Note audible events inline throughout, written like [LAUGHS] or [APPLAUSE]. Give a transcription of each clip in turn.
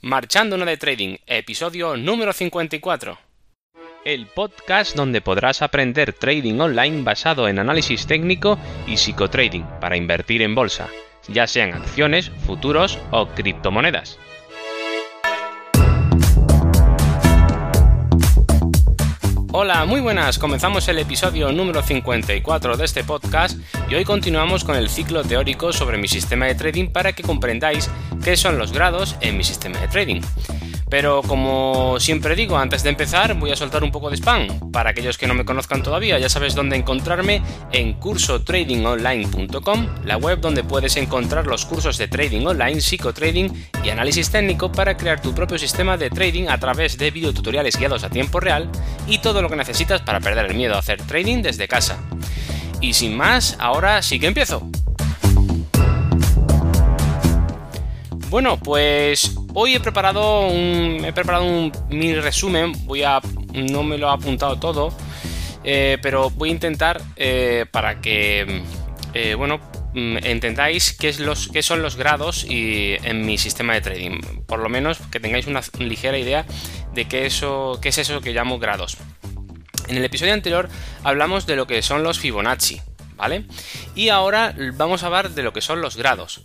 Marchando de Trading, episodio número 54. El podcast donde podrás aprender trading online basado en análisis técnico y psicotrading para invertir en bolsa, ya sean acciones, futuros o criptomonedas. Hola, muy buenas. Comenzamos el episodio número 54 de este podcast y hoy continuamos con el ciclo teórico sobre mi sistema de trading para que comprendáis qué son los grados en mi sistema de trading. Pero como siempre digo, antes de empezar voy a soltar un poco de spam. Para aquellos que no me conozcan todavía, ya sabes dónde encontrarme en cursotradingonline.com, la web donde puedes encontrar los cursos de trading online, psicotrading y análisis técnico para crear tu propio sistema de trading a través de videotutoriales guiados a tiempo real y todo lo que necesitas para perder el miedo a hacer trading desde casa. Y sin más, ahora sí que empiezo. Bueno, pues hoy he preparado un, he preparado mini resumen. Voy a, no me lo he apuntado todo, eh, pero voy a intentar eh, para que, eh, bueno, mm, entendáis qué son los grados y, en mi sistema de trading. Por lo menos que tengáis una ligera idea de qué, eso, qué es eso que llamo grados. En el episodio anterior hablamos de lo que son los Fibonacci, ¿vale? Y ahora vamos a hablar de lo que son los grados.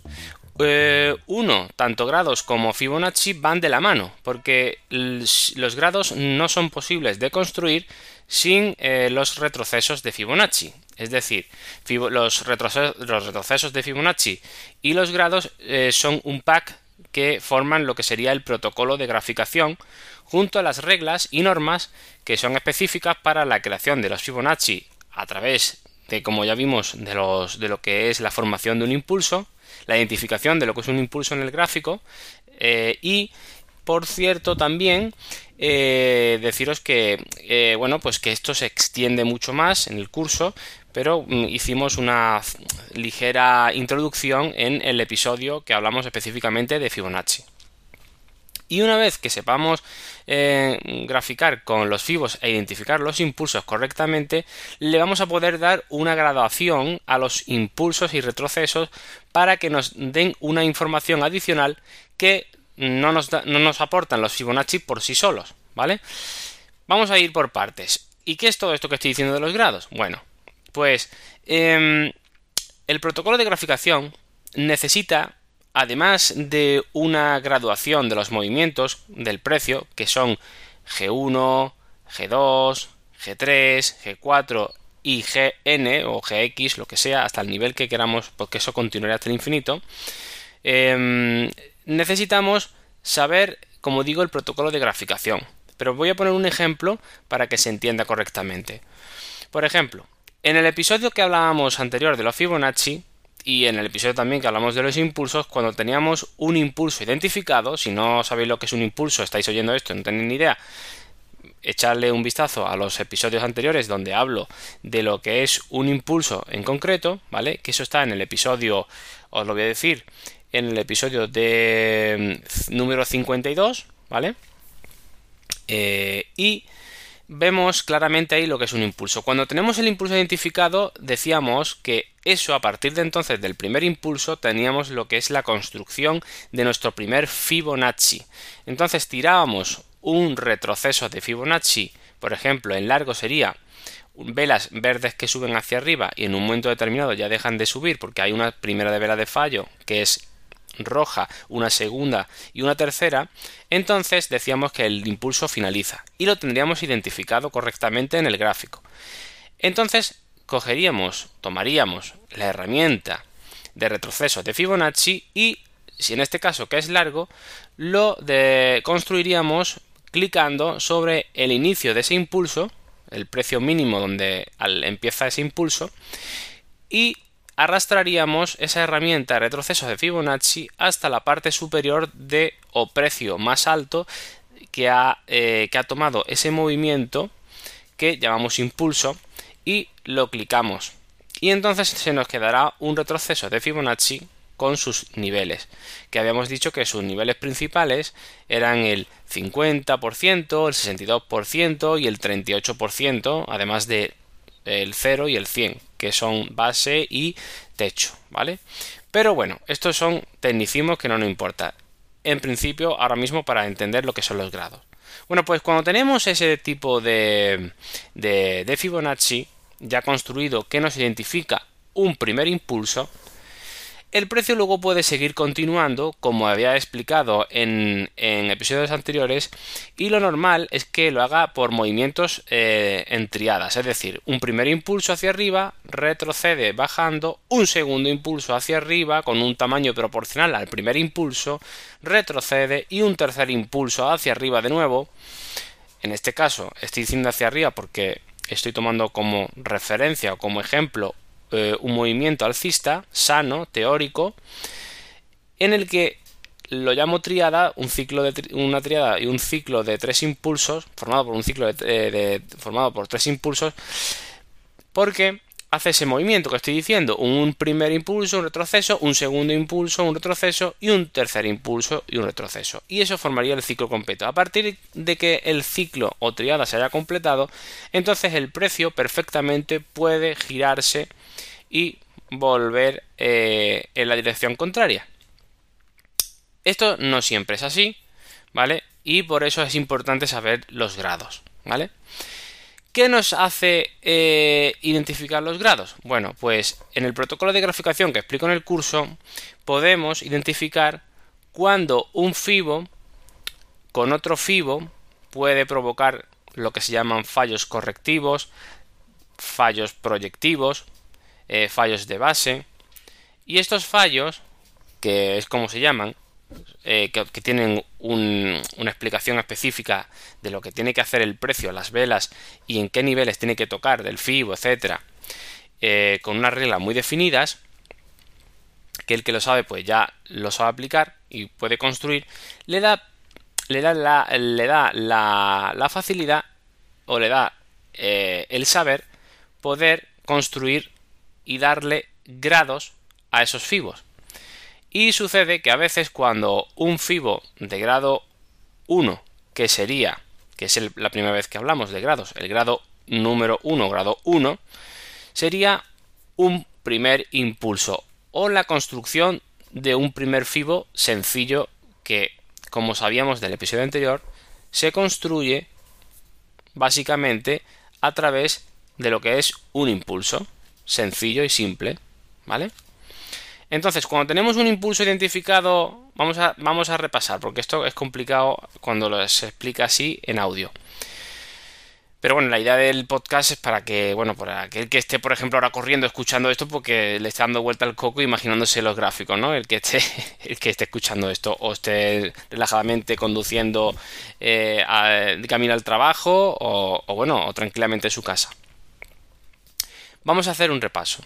Eh, uno, tanto grados como Fibonacci van de la mano, porque los grados no son posibles de construir sin eh, los retrocesos de Fibonacci. Es decir, los, retrocesos, de Fibonacci y los grados eh, son un pack que forman lo que sería el protocolo de graficación junto a las reglas y normas que son específicas para la creación de los Fibonacci a través de, como ya vimos, de, los, de lo que es la formación de un impulso, la identificación de lo que es un impulso en el gráfico eh, y por cierto también eh, deciros que eh, bueno pues que esto se extiende mucho más en el curso pero mm, hicimos una ligera introducción en el episodio que hablamos específicamente de Fibonacci y una vez que sepamos eh, graficar con los fibos e identificar los impulsos correctamente, le vamos a poder dar una graduación a los impulsos y retrocesos para que nos den una información adicional que no nos, no nos aportan los Fibonacci por sí solos, ¿vale? Vamos a ir por partes. ¿Y qué es todo esto que estoy diciendo de los grados? Bueno, pues em, el protocolo de graficación necesita además de una graduación de los movimientos del precio, que son G1, G2, G3, G4 y Gn o Gx, lo que sea, hasta el nivel que queramos, porque eso continuará hasta el infinito, em, necesitamos saber, como digo, el protocolo de graficación. Pero voy a poner un ejemplo para que se entienda correctamente. Por ejemplo, en el episodio que hablábamos anterior de los Fibonacci, y en el episodio también que hablamos de los impulsos, cuando teníamos un impulso identificado, si no sabéis lo que es un impulso, estáis oyendo esto, no tenéis ni idea, echarle un vistazo a los episodios anteriores donde hablo de lo que es un impulso en concreto, ¿vale? Que eso está en el episodio, os lo voy a decir, en el episodio de mm, número 52, ¿vale? Eh, y vemos claramente ahí lo que es un impulso. Cuando tenemos el impulso identificado, decíamos que eso a partir de entonces del primer impulso teníamos lo que es la construcción de nuestro primer Fibonacci. Entonces tirábamos un retroceso de Fibonacci, por ejemplo, en largo sería velas verdes que suben hacia arriba y en un momento determinado ya dejan de subir porque hay una primera de vela de fallo que es roja, una segunda y una tercera, entonces decíamos que el impulso finaliza y lo tendríamos identificado correctamente en el gráfico. Entonces cogeríamos, tomaríamos la herramienta de retroceso de Fibonacci y, si en este caso que es largo, lo de construiríamos clicando sobre el inicio de ese impulso, el precio mínimo donde empieza ese impulso, y arrastraríamos esa herramienta retroceso de Fibonacci hasta la parte superior de o precio más alto que ha, eh, que ha tomado ese movimiento que llamamos impulso y lo clicamos. Y entonces se nos quedará un retroceso de Fibonacci con sus niveles que habíamos dicho que sus niveles principales eran el 50%, el 62% y el 38% además de el 0 y el 100 que son base y techo, ¿vale? Pero bueno, estos son tecnicismos que no nos importa. en principio ahora mismo para entender lo que son los grados. Bueno, pues cuando tenemos ese tipo de, de, de Fibonacci ya construido que nos identifica un primer impulso, el precio luego puede seguir continuando, como había explicado en, episodios anteriores, y lo normal es que lo haga por movimientos eh, en triadas, es decir, un primer impulso hacia arriba, retrocede bajando, un segundo impulso hacia arriba con un tamaño proporcional al primer impulso, retrocede y un tercer impulso hacia arriba de nuevo. En este caso estoy diciendo hacia arriba porque estoy tomando como referencia o como ejemplo eh, un movimiento alcista, sano, teórico, en el que lo llamo triada, un ciclo de una triada y un ciclo de tres impulsos, formado por un ciclo de, formado por tres impulsos, porque hace ese movimiento que estoy diciendo, un primer impulso, un retroceso, un segundo impulso, un retroceso y un tercer impulso y un retroceso. Y eso formaría el ciclo completo. A partir de que el ciclo o triada se haya completado, entonces el precio perfectamente puede girarse y volver eh, en la dirección contraria. Esto no siempre es así, ¿vale? Y por eso es importante saber los grados, ¿vale? ¿Qué nos hace eh, identificar los grados? Bueno, pues en el protocolo de graficación que explico en el curso podemos identificar cuando un fibo con otro fibo puede provocar lo que se llaman fallos correctivos, fallos proyectivos, eh, fallos de base. Y estos fallos, que es como se llaman, eh, que, tienen una explicación específica de lo que tiene que hacer el precio, las velas y en qué niveles tiene que tocar del FIBO, etcétera, eh, con unas reglas muy definidas, que el que lo sabe, pues ya lo sabe aplicar y puede construir, le da, le da, la, le da la, facilidad o le da el saber poder construir y darle grados a esos fibos. Y sucede que a veces cuando un fibo de grado 1, que sería, que es la primera vez que hablamos de grados, el grado número 1, grado 1, sería un primer impulso o la construcción de un primer fibo sencillo que, como sabíamos del episodio anterior, se construye básicamente a través de lo que es un impulso sencillo y simple, ¿vale? Entonces, cuando tenemos un impulso identificado, vamos a, vamos a repasar, porque esto es complicado cuando se explica así en audio. Pero bueno, la idea del podcast es para que, bueno, para aquel que esté, por ejemplo, ahora corriendo escuchando esto, porque le está dando vuelta al coco imaginándose los gráficos, ¿no? El que esté, [LAUGHS] el que esté escuchando esto, o esté relajadamente conduciendo eh, de camino al trabajo, o, o bueno, o tranquilamente en su casa. Vamos a hacer un repaso.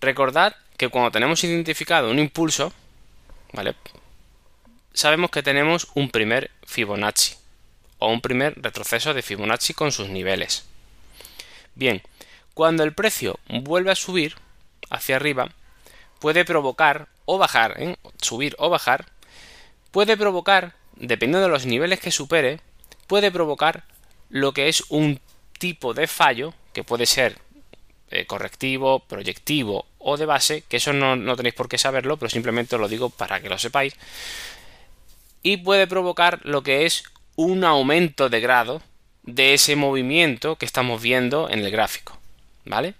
Recordad que cuando tenemos identificado un impulso, ¿vale? Sabemos que tenemos un primer Fibonacci o un primer retroceso de Fibonacci con sus niveles. Bien, cuando el precio vuelve a subir hacia arriba, puede provocar o bajar, ¿eh? subir o bajar, puede provocar, dependiendo de los niveles que supere, puede provocar lo que es un tipo de fallo, que puede ser eh, correctivo, proyectivo o de base, que eso no, no tenéis por qué saberlo, pero simplemente os lo digo para que lo sepáis. Y puede provocar lo que es un aumento de grado de ese movimiento que estamos viendo en el gráfico. ¿Vale?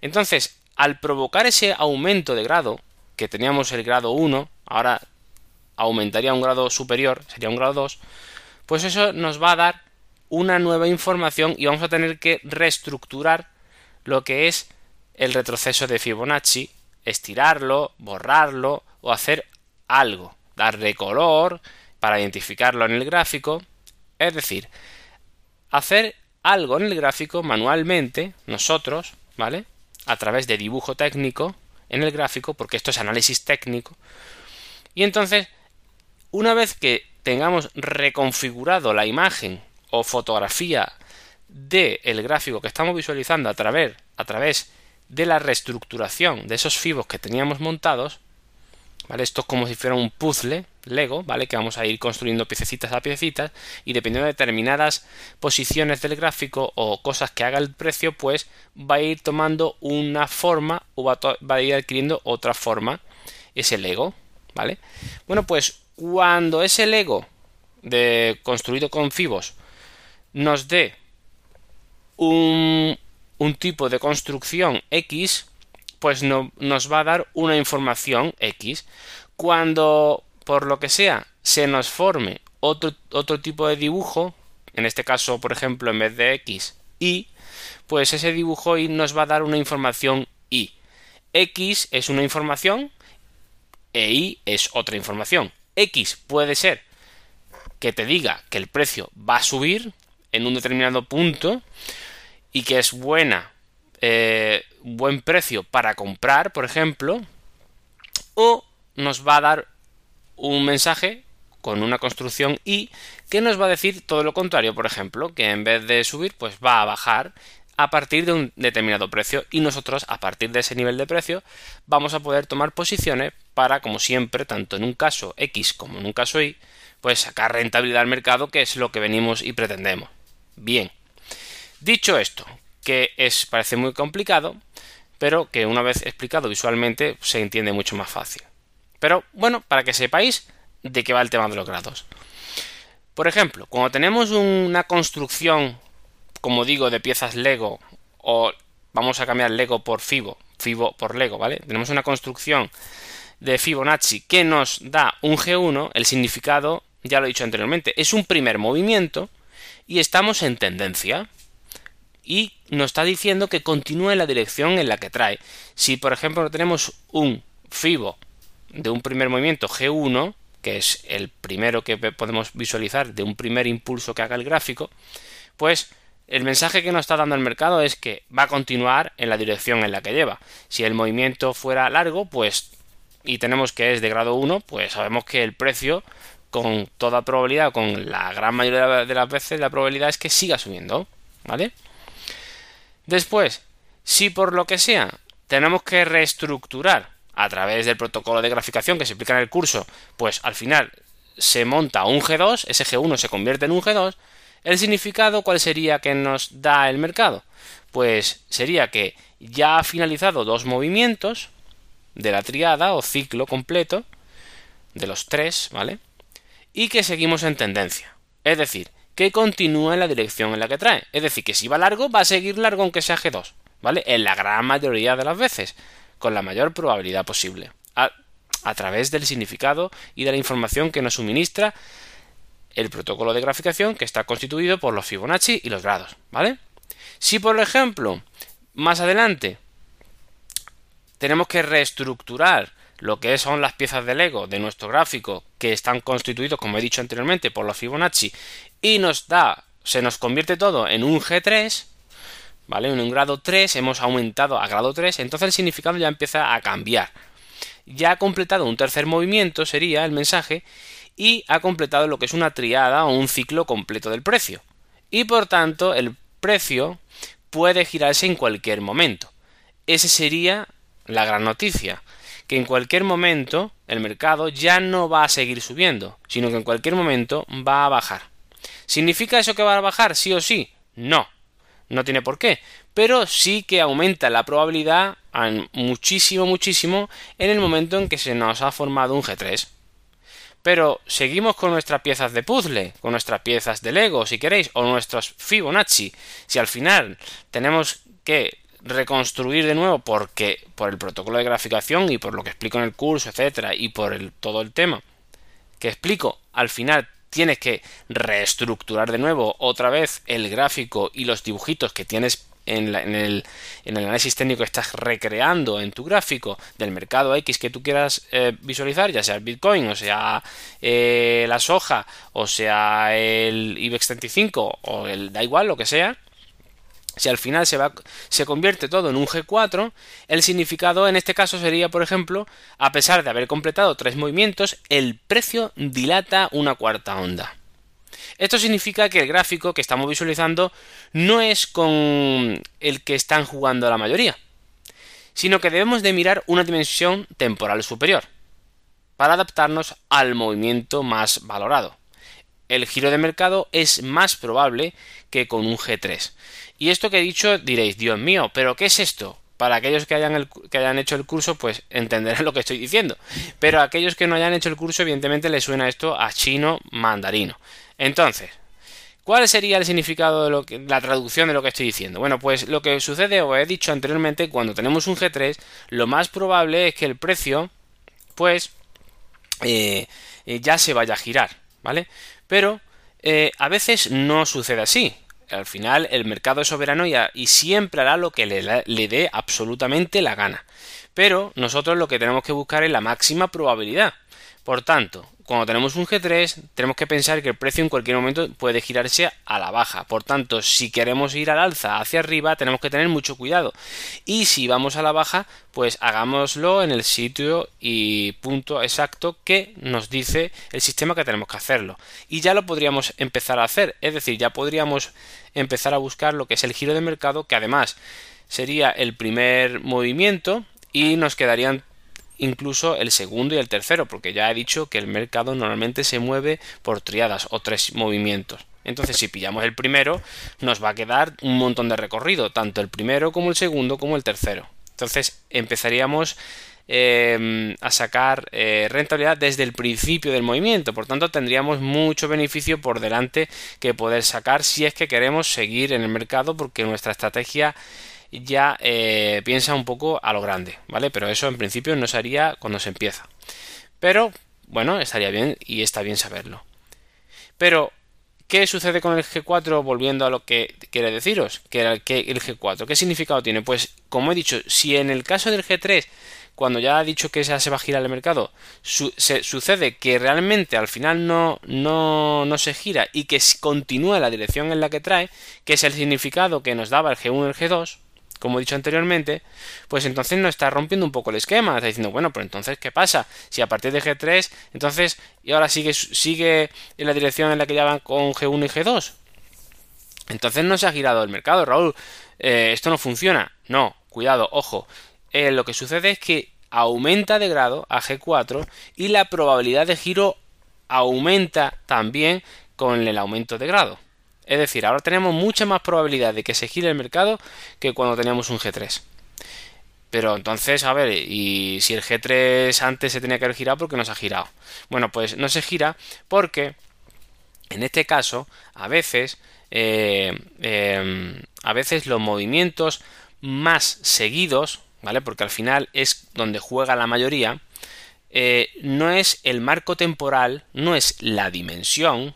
Entonces, al provocar ese aumento de grado, que teníamos el grado 1, ahora aumentaría un grado superior, sería un grado 2, pues eso nos va a dar una nueva información y vamos a tener que reestructurar lo que es el retroceso de Fibonacci, estirarlo, borrarlo o hacer algo, darle color para identificarlo en el gráfico, es decir, hacer algo en el gráfico manualmente, nosotros, ¿vale? A través de dibujo técnico en el gráfico, porque esto es análisis técnico. Y entonces, una vez que tengamos reconfigurado la imagen o fotografía del gráfico que estamos visualizando a través, a través de la reestructuración de esos fibos que teníamos montados, ¿vale? Esto es como si fuera un puzzle Lego, ¿vale? Que vamos a ir construyendo piececitas a piececitas y dependiendo de determinadas posiciones del gráfico o cosas que haga el precio, pues va a ir tomando una forma o va, va a ir adquiriendo otra forma ese Lego, ¿vale? Bueno, pues cuando ese Lego de, construido con fibos nos dé un, tipo de construcción X, pues no, nos va a dar una información X. Cuando, por lo que sea, se nos forme otro, otro tipo de dibujo, en este caso, por ejemplo, en vez de X, Y, pues ese dibujo Y nos va a dar una información Y. X es una información e Y es otra información. X puede ser que te diga que el precio va a subir en un determinado punto y que es buena, eh, buen precio para comprar, por ejemplo, o nos va a dar un mensaje con una construcción y que nos va a decir todo lo contrario, por ejemplo, que en vez de subir, pues va a bajar a partir de un determinado precio y nosotros a partir de ese nivel de precio vamos a poder tomar posiciones para, como siempre, tanto en un caso X como en un caso Y, pues sacar rentabilidad al mercado, que es lo que venimos y pretendemos. Bien, dicho esto, que es parece muy complicado, pero que una vez explicado visualmente se entiende mucho más fácil. Pero bueno, para que sepáis de qué va el tema de los grados. Por ejemplo, cuando tenemos una construcción como digo, de piezas Lego o vamos a cambiar Lego por Fibo, Fibo por Lego, ¿vale? Tenemos una construcción de Fibonacci que nos da un G1, el significado, ya lo he dicho anteriormente, es un primer movimiento y estamos en tendencia. Y nos está diciendo que continúe la dirección en la que trae. Si, por ejemplo, tenemos un Fibo de un primer movimiento G1, que es el primero que podemos visualizar de un primer impulso que haga el gráfico, pues el mensaje que nos está dando el mercado es que va a continuar en la dirección en la que lleva. Si el movimiento fuera largo, pues y tenemos que es de grado 1, pues sabemos que el precio con toda probabilidad, con la gran mayoría de las veces, la probabilidad es que siga subiendo, ¿vale? Después, si por lo que sea tenemos que reestructurar a través del protocolo de graficación que se explica en el curso, pues al final se monta un G2, ese G1 se convierte en un G2, ¿El significado cuál sería que nos da el mercado? Pues sería que ya ha finalizado dos movimientos de la triada o ciclo completo de los tres, ¿vale? Y que seguimos en tendencia. Es decir, que continúa en la dirección en la que trae. Es decir, que si va largo, va a seguir largo aunque sea G2, ¿vale? En la gran mayoría de las veces, con la mayor probabilidad posible. A, a través del significado y de la información que nos suministra el protocolo de graficación que está constituido por los Fibonacci y los grados, ¿vale? Si por ejemplo, más adelante tenemos que reestructurar lo que son las piezas de Lego de nuestro gráfico que están constituidos, como he dicho anteriormente, por los Fibonacci y nos da, se nos convierte todo en un G3, ¿vale? En un grado 3 hemos aumentado a grado 3, entonces el significado ya empieza a cambiar. Ya ha completado un tercer movimiento, sería el mensaje, y ha completado lo que es una triada o un ciclo completo del precio. Y por tanto, el precio puede girarse en cualquier momento. Esa sería la gran noticia, que en cualquier momento el mercado ya no va a seguir subiendo, sino que en cualquier momento va a bajar. ¿Significa eso que va a bajar sí o sí? No, no tiene por qué, pero sí que aumenta la probabilidad muchísimo, muchísimo en el momento en que se nos ha formado un G3. Pero seguimos con nuestras piezas de puzzle, con nuestras piezas de Lego, si queréis, o nuestros Fibonacci. Si al final tenemos que reconstruir de nuevo porque por el protocolo de graficación y por lo que explico en el curso, etcétera, y por el, todo el tema que explico, al final tienes que reestructurar de nuevo otra vez el gráfico y los dibujitos que tienes en, el, análisis técnico que estás recreando en tu gráfico del mercado X que tú quieras eh, visualizar, ya sea el Bitcoin, o sea eh, la soja, o sea el IBEX 35, o el da igual, lo que sea, si al final se, convierte todo en un G4, el significado en este caso sería, por ejemplo, a pesar de haber completado tres movimientos, el precio dilata una cuarta onda. Esto significa que el gráfico que estamos visualizando no es con el que están jugando la mayoría, sino que debemos de mirar una dimensión temporal superior para adaptarnos al movimiento más valorado. El giro de mercado es más probable que con un G3. Y esto que he dicho diréis, Dios mío, pero ¿qué es esto? Para aquellos que hayan, que hayan hecho el curso, pues entenderán [LAUGHS] lo que estoy diciendo. Pero a aquellos que no hayan hecho el curso, evidentemente les suena esto a chino mandarino. Entonces, ¿Cuál sería el significado de lo que, la traducción de lo que estoy diciendo? Bueno, pues lo que sucede, o he dicho anteriormente, cuando tenemos un G3, lo más probable es que el precio, pues, eh, eh, ya se vaya a girar, ¿vale? Pero eh, a veces no sucede así. Al final el mercado es soberano y, siempre hará lo que le, le dé absolutamente la gana. Pero nosotros lo que tenemos que buscar es la máxima probabilidad. Por tanto, cuando tenemos un G3, tenemos que pensar que el precio en cualquier momento puede girarse a la baja. Por tanto, si queremos ir al alza hacia arriba, tenemos que tener mucho cuidado. Y si vamos a la baja, pues hagámoslo en el sitio y punto exacto que nos dice el sistema que tenemos que hacerlo. Y ya lo podríamos empezar a hacer. Es decir, ya podríamos empezar a buscar lo que es el giro de mercado, que además sería el primer movimiento y nos quedarían incluso el segundo y el tercero, porque ya he dicho que el mercado normalmente se mueve por triadas o tres movimientos. Entonces, si pillamos el primero, nos va a quedar un montón de recorrido, tanto el primero como el segundo como el tercero. Entonces, empezaríamos em, a sacar eh, rentabilidad desde el principio del movimiento. Por tanto, tendríamos mucho beneficio por delante que poder sacar si es que queremos seguir en el mercado, porque nuestra estrategia ya eh, piensa un poco a lo grande, ¿vale? Pero eso en principio no se haría cuando se empieza. Pero, bueno, estaría bien y está bien saberlo. Pero, ¿qué sucede con el G4 volviendo a lo que quiere deciros? Que el, que el G4, ¿qué significado tiene? Pues, como he dicho, si en el caso del G3 cuando ya ha dicho que se va a girar el mercado, se, sucede que realmente al final no, no, no se gira y que continúa la dirección en la que trae, que es el significado que nos daba el G1 y el G2, como he dicho anteriormente, pues entonces nos está rompiendo un poco el esquema. Está diciendo, bueno, pero entonces, ¿qué pasa? Si a partir de G3, entonces, y ahora sigue, sigue en la dirección en la que ya van con G1 y G2. Entonces no se ha girado el mercado, Raúl. Eh, esto no funciona. No, cuidado, ojo. Eh, lo que sucede es que aumenta de grado a G4 y la probabilidad de giro aumenta también con el aumento de grado. Es decir, ahora tenemos mucha más probabilidad de que se gire el mercado que cuando teníamos un G3. Pero entonces, a ver, y si el G3 antes se tenía que haber girado, ¿por qué no se ha girado? Bueno, pues no se gira porque, en este caso, a veces, eh, em, a veces los movimientos más seguidos, ¿vale? Porque al final es donde juega la mayoría, eh, no es el marco temporal, no es la dimensión,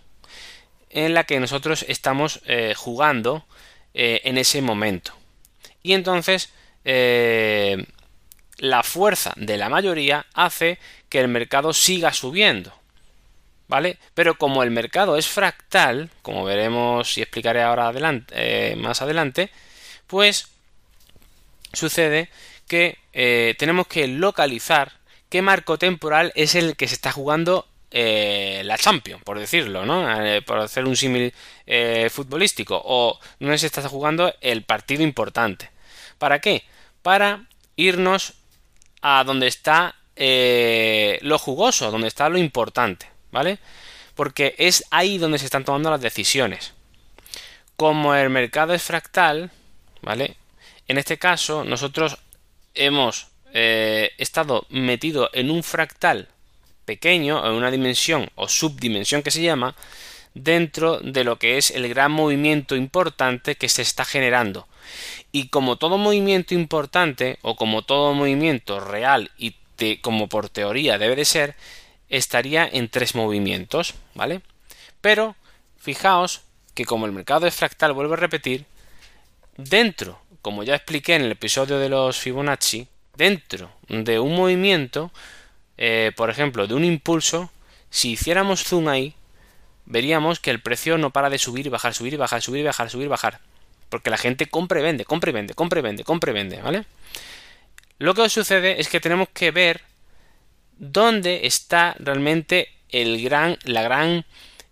en la que nosotros estamos eh, jugando eh, en ese momento. Y entonces eh, la fuerza de la mayoría hace que el mercado siga subiendo. ¿Vale? Pero como el mercado es fractal, como veremos y explicaré ahora adelante, más adelante, pues sucede que tenemos que localizar qué marco temporal es el que se está jugando eh, la Champions, por decirlo, ¿no? Eh, por hacer un símil eh, futbolístico. O no se está jugando el partido importante. ¿Para qué? Para irnos a donde está lo jugoso, donde está lo importante, ¿vale? Porque es ahí donde se están tomando las decisiones. Como el mercado es fractal, ¿vale? En este caso, nosotros hemos estado metido en un fractal pequeño, en una dimensión o subdimensión que se llama, dentro de lo que es el gran movimiento importante que se está generando. Y como todo movimiento importante, o como todo movimiento real y como por teoría debe de ser, estaría en tres movimientos, ¿vale? Pero, fijaos que como el mercado es fractal, vuelvo a repetir, dentro, como ya expliqué en el episodio de los Fibonacci, dentro de un movimiento, eh, por ejemplo, de un impulso, si hiciéramos zoom ahí, veríamos que el precio no para de subir y bajar, subir y bajar, subir y bajar, subir y bajar. Porque la gente compra y vende, compra y vende, compra y vende, compra y vende, ¿vale? Lo que sucede es que tenemos que ver dónde está realmente el gran, la gran,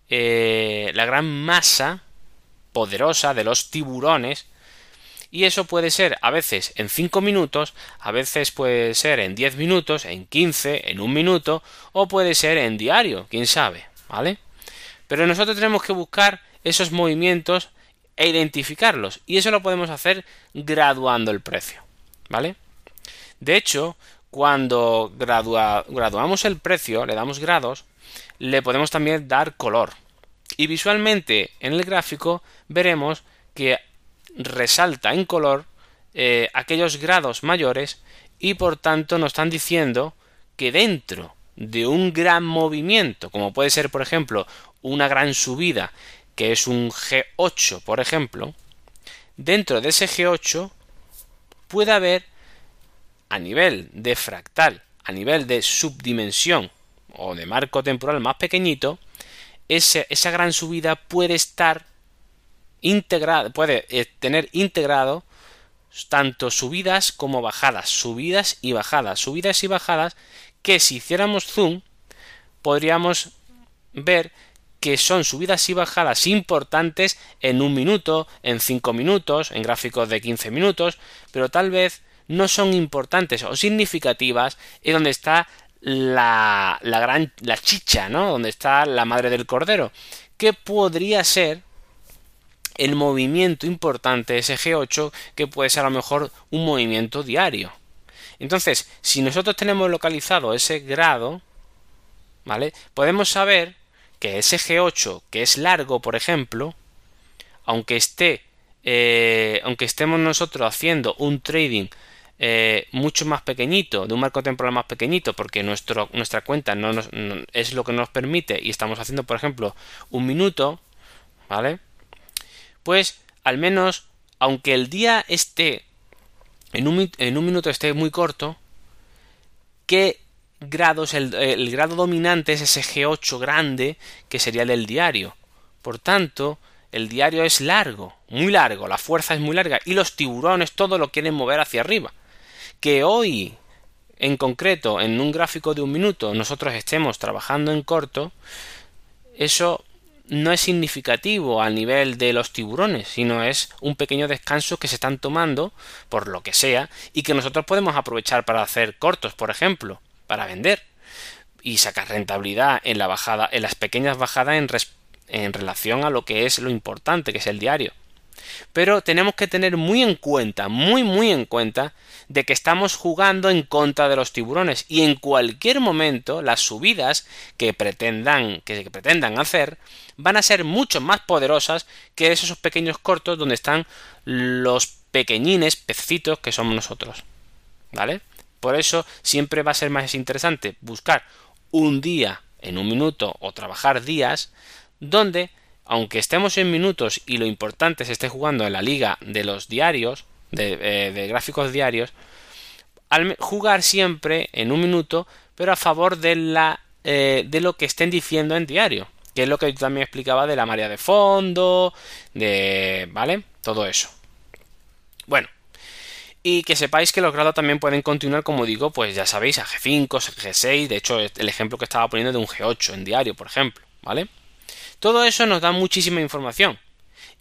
eh, la gran masa poderosa de los tiburones y eso puede ser a veces en 5 minutos, a veces puede ser en 10 minutos, en 15, en un minuto, o puede ser en diario, quién sabe, ¿vale? Pero nosotros tenemos que buscar esos movimientos e identificarlos, y eso lo podemos hacer graduando el precio, ¿vale? De hecho, cuando graduamos el precio, le damos grados, le podemos también dar color. Y visualmente en el gráfico veremos que resalta en color eh, aquellos grados mayores y por tanto nos están diciendo que dentro de un gran movimiento, como puede ser por ejemplo una gran subida, que es un G8 por ejemplo, dentro de ese G8 puede haber a nivel de fractal, a nivel de subdimensión o de marco temporal más pequeñito, esa gran subida puede estar integrada, puede eh, tener integrado tanto subidas como bajadas, subidas y bajadas, subidas y bajadas que si hiciéramos zoom podríamos ver que son subidas y bajadas importantes en un minuto, en cinco minutos, en gráficos de 15 minutos, pero tal vez no son importantes o significativas en donde está la, la gran la chicha, ¿no? Donde está la madre del cordero, que podría ser el movimiento importante ese G8 que puede ser a lo mejor un movimiento diario. Entonces, si nosotros tenemos localizado ese grado, ¿vale? Podemos saber que ese G8, que es largo, por ejemplo, aunque esté, eh, aunque estemos nosotros haciendo un trading eh, mucho más pequeñito, de un marco temporal más pequeñito, porque nuestro, nuestra cuenta no, es lo que nos permite y estamos haciendo, por ejemplo, un minuto, ¿vale? Pues al menos, aunque el día esté en un, minuto esté muy corto, ¿qué grados el, el grado dominante es ese G8 grande que sería el del diario? Por tanto, el diario es largo, muy largo, la fuerza es muy larga y los tiburones todo lo quieren mover hacia arriba que hoy en concreto en un gráfico de un minuto nosotros estemos trabajando en corto, eso no es significativo a nivel de los tiburones, sino es un pequeño descanso que se están tomando por lo que sea y que nosotros podemos aprovechar para hacer cortos, por ejemplo, para vender y sacar rentabilidad en la bajada, en las pequeñas bajadas en, en relación a lo que es lo importante, que es el diario. Pero tenemos que tener muy en cuenta, muy muy en cuenta, de que estamos jugando en contra de los tiburones y en cualquier momento las subidas que pretendan, que pretendan hacer van a ser mucho más poderosas que esos pequeños cortos donde están los pequeñines pecitos que somos nosotros. ¿Vale? Por eso siempre va a ser más interesante buscar un día en un minuto o trabajar días donde aunque estemos en minutos y lo importante se esté jugando en la liga de los diarios, de, eh, gráficos diarios, al jugar siempre en un minuto, pero a favor de, la, eh, de lo que estén diciendo en diario, que es lo que yo también explicaba de la marea de fondo, de... ¿vale? Todo eso. Bueno, y que sepáis que los grados también pueden continuar, como digo, pues ya sabéis, a G5, G6, de hecho el ejemplo que estaba poniendo de un G8 en diario, por ejemplo, ¿vale? Todo eso nos da muchísima información.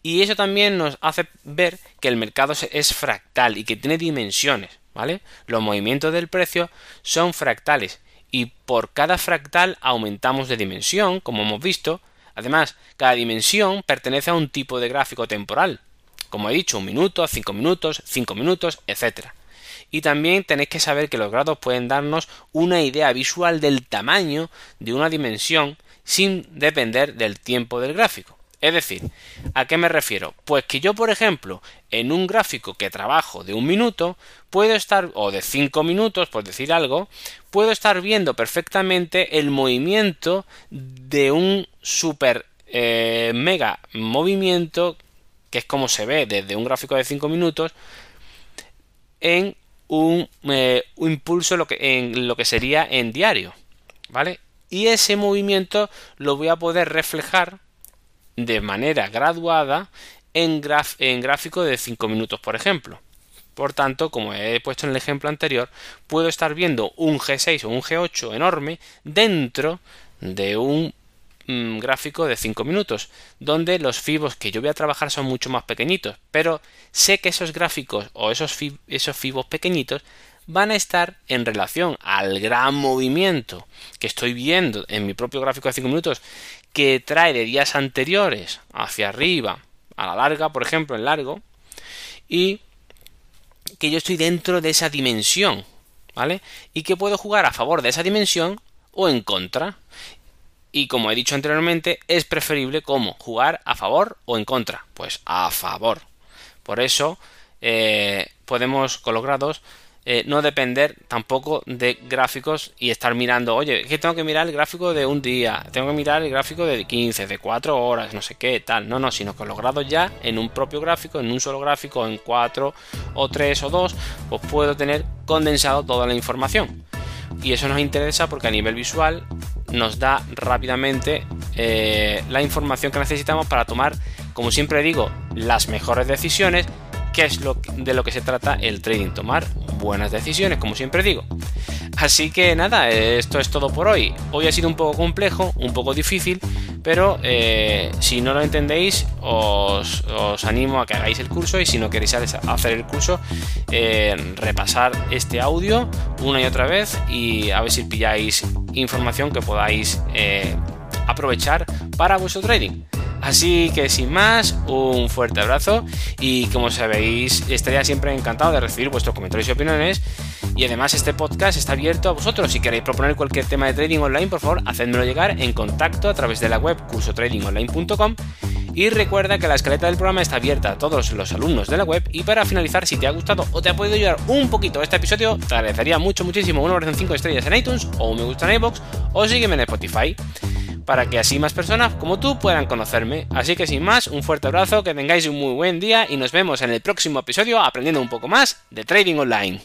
Y eso también nos hace ver que el mercado es fractal y que tiene dimensiones, ¿vale? Los movimientos del precio son fractales y por cada fractal aumentamos de dimensión, como hemos visto. Además, cada dimensión pertenece a un tipo de gráfico temporal. Como he dicho, un minuto, cinco minutos, cinco minutos, etc. Y también tenéis que saber que los grados pueden darnos una idea visual del tamaño de una dimensión sin depender del tiempo del gráfico. Es decir, ¿a qué me refiero? Pues que yo, por ejemplo, en un gráfico que trabajo de un minuto, puedo estar, o de cinco minutos, por decir algo, puedo estar viendo perfectamente el movimiento de un super eh, mega movimiento, que es como se ve desde un gráfico de cinco minutos, en un, eh, un impulso lo que, en lo que sería en diario. ¿Vale? Y ese movimiento lo voy a poder reflejar de manera graduada en, en gráfico de 5 minutos, por ejemplo. Por tanto, como he puesto en el ejemplo anterior, puedo estar viendo un G6 o un G8 enorme dentro de un mm, gráfico de 5 minutos, donde los fibos que yo voy a trabajar son mucho más pequeñitos, pero sé que esos gráficos o esos, esos fibos pequeñitos van a estar en relación al gran movimiento que estoy viendo en mi propio gráfico de 5 minutos que trae de días anteriores hacia arriba a la larga, por ejemplo, en largo, y que yo estoy dentro de esa dimensión, ¿vale? Y que puedo jugar a favor de esa dimensión o en contra. Y como he dicho anteriormente, es preferible como jugar a favor o en contra. Pues a favor. Por eso eh, podemos con los grados eh, no depender tampoco de gráficos y estar mirando, oye, que tengo que mirar el gráfico de un día, tengo que mirar el gráfico de 15, de 4 horas, no sé qué, tal. No, no, sino con los grados ya en un propio gráfico, en un solo gráfico, en 4 o 3 o 2, pues puedo tener condensado toda la información. Y eso nos interesa porque a nivel visual nos da rápidamente eh, la información que necesitamos para tomar, como siempre digo, las mejores decisiones que es lo, de lo que se trata el trading, tomar buenas decisiones, como siempre digo. Así que nada, esto es todo por hoy. Hoy ha sido un poco complejo, un poco difícil, pero eh, si no lo entendéis, os, animo a que hagáis el curso y si no queréis hacer el curso, eh, repasar este audio una y otra vez y a ver si pilláis información que podáis eh, aprovechar para vuestro trading. Así que sin más, un fuerte abrazo y como sabéis, estaría siempre encantado de recibir vuestros comentarios y opiniones. Y además este podcast está abierto a vosotros. Si queréis proponer cualquier tema de trading online, por favor, hacedmelo llegar en contacto a través de la web cursotradingonline.com. Y recuerda que la escaleta del programa está abierta a todos los alumnos de la web. Y para finalizar, si te ha gustado o te ha podido ayudar un poquito este episodio, te agradecería mucho, muchísimo una versión 5 estrellas en iTunes o un me gusta en iBox o sígueme en Spotify para que así más personas como tú puedan conocerme. Así que sin más, un fuerte abrazo, que tengáis un muy buen día y nos vemos en el próximo episodio aprendiendo un poco más de trading online.